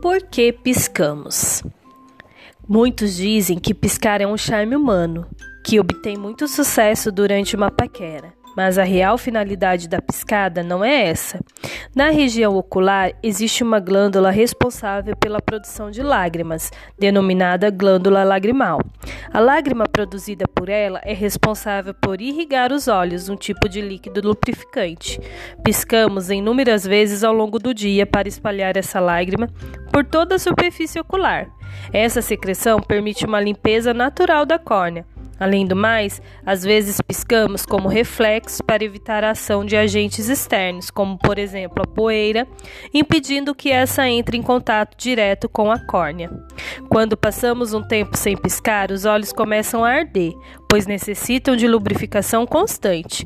Por que piscamos? Muitos dizem que piscar é um charme humano, que obtém muito sucesso durante uma paquera. Mas a real finalidade da piscada não é essa. Na região ocular existe uma glândula responsável pela produção de lágrimas, denominada glândula lagrimal. A lágrima produzida por ela é responsável por irrigar os olhos, um tipo de líquido lubrificante. Piscamos inúmeras vezes ao longo do dia para espalhar essa lágrima por toda a superfície ocular. Essa secreção permite uma limpeza natural da córnea Além do mais, às vezes piscamos como reflexo para evitar a ação de agentes externos, como por exemplo a poeira, impedindo que essa entre em contato direto com a córnea. Quando passamos um tempo sem piscar, os olhos começam a arder, pois necessitam de lubrificação constante.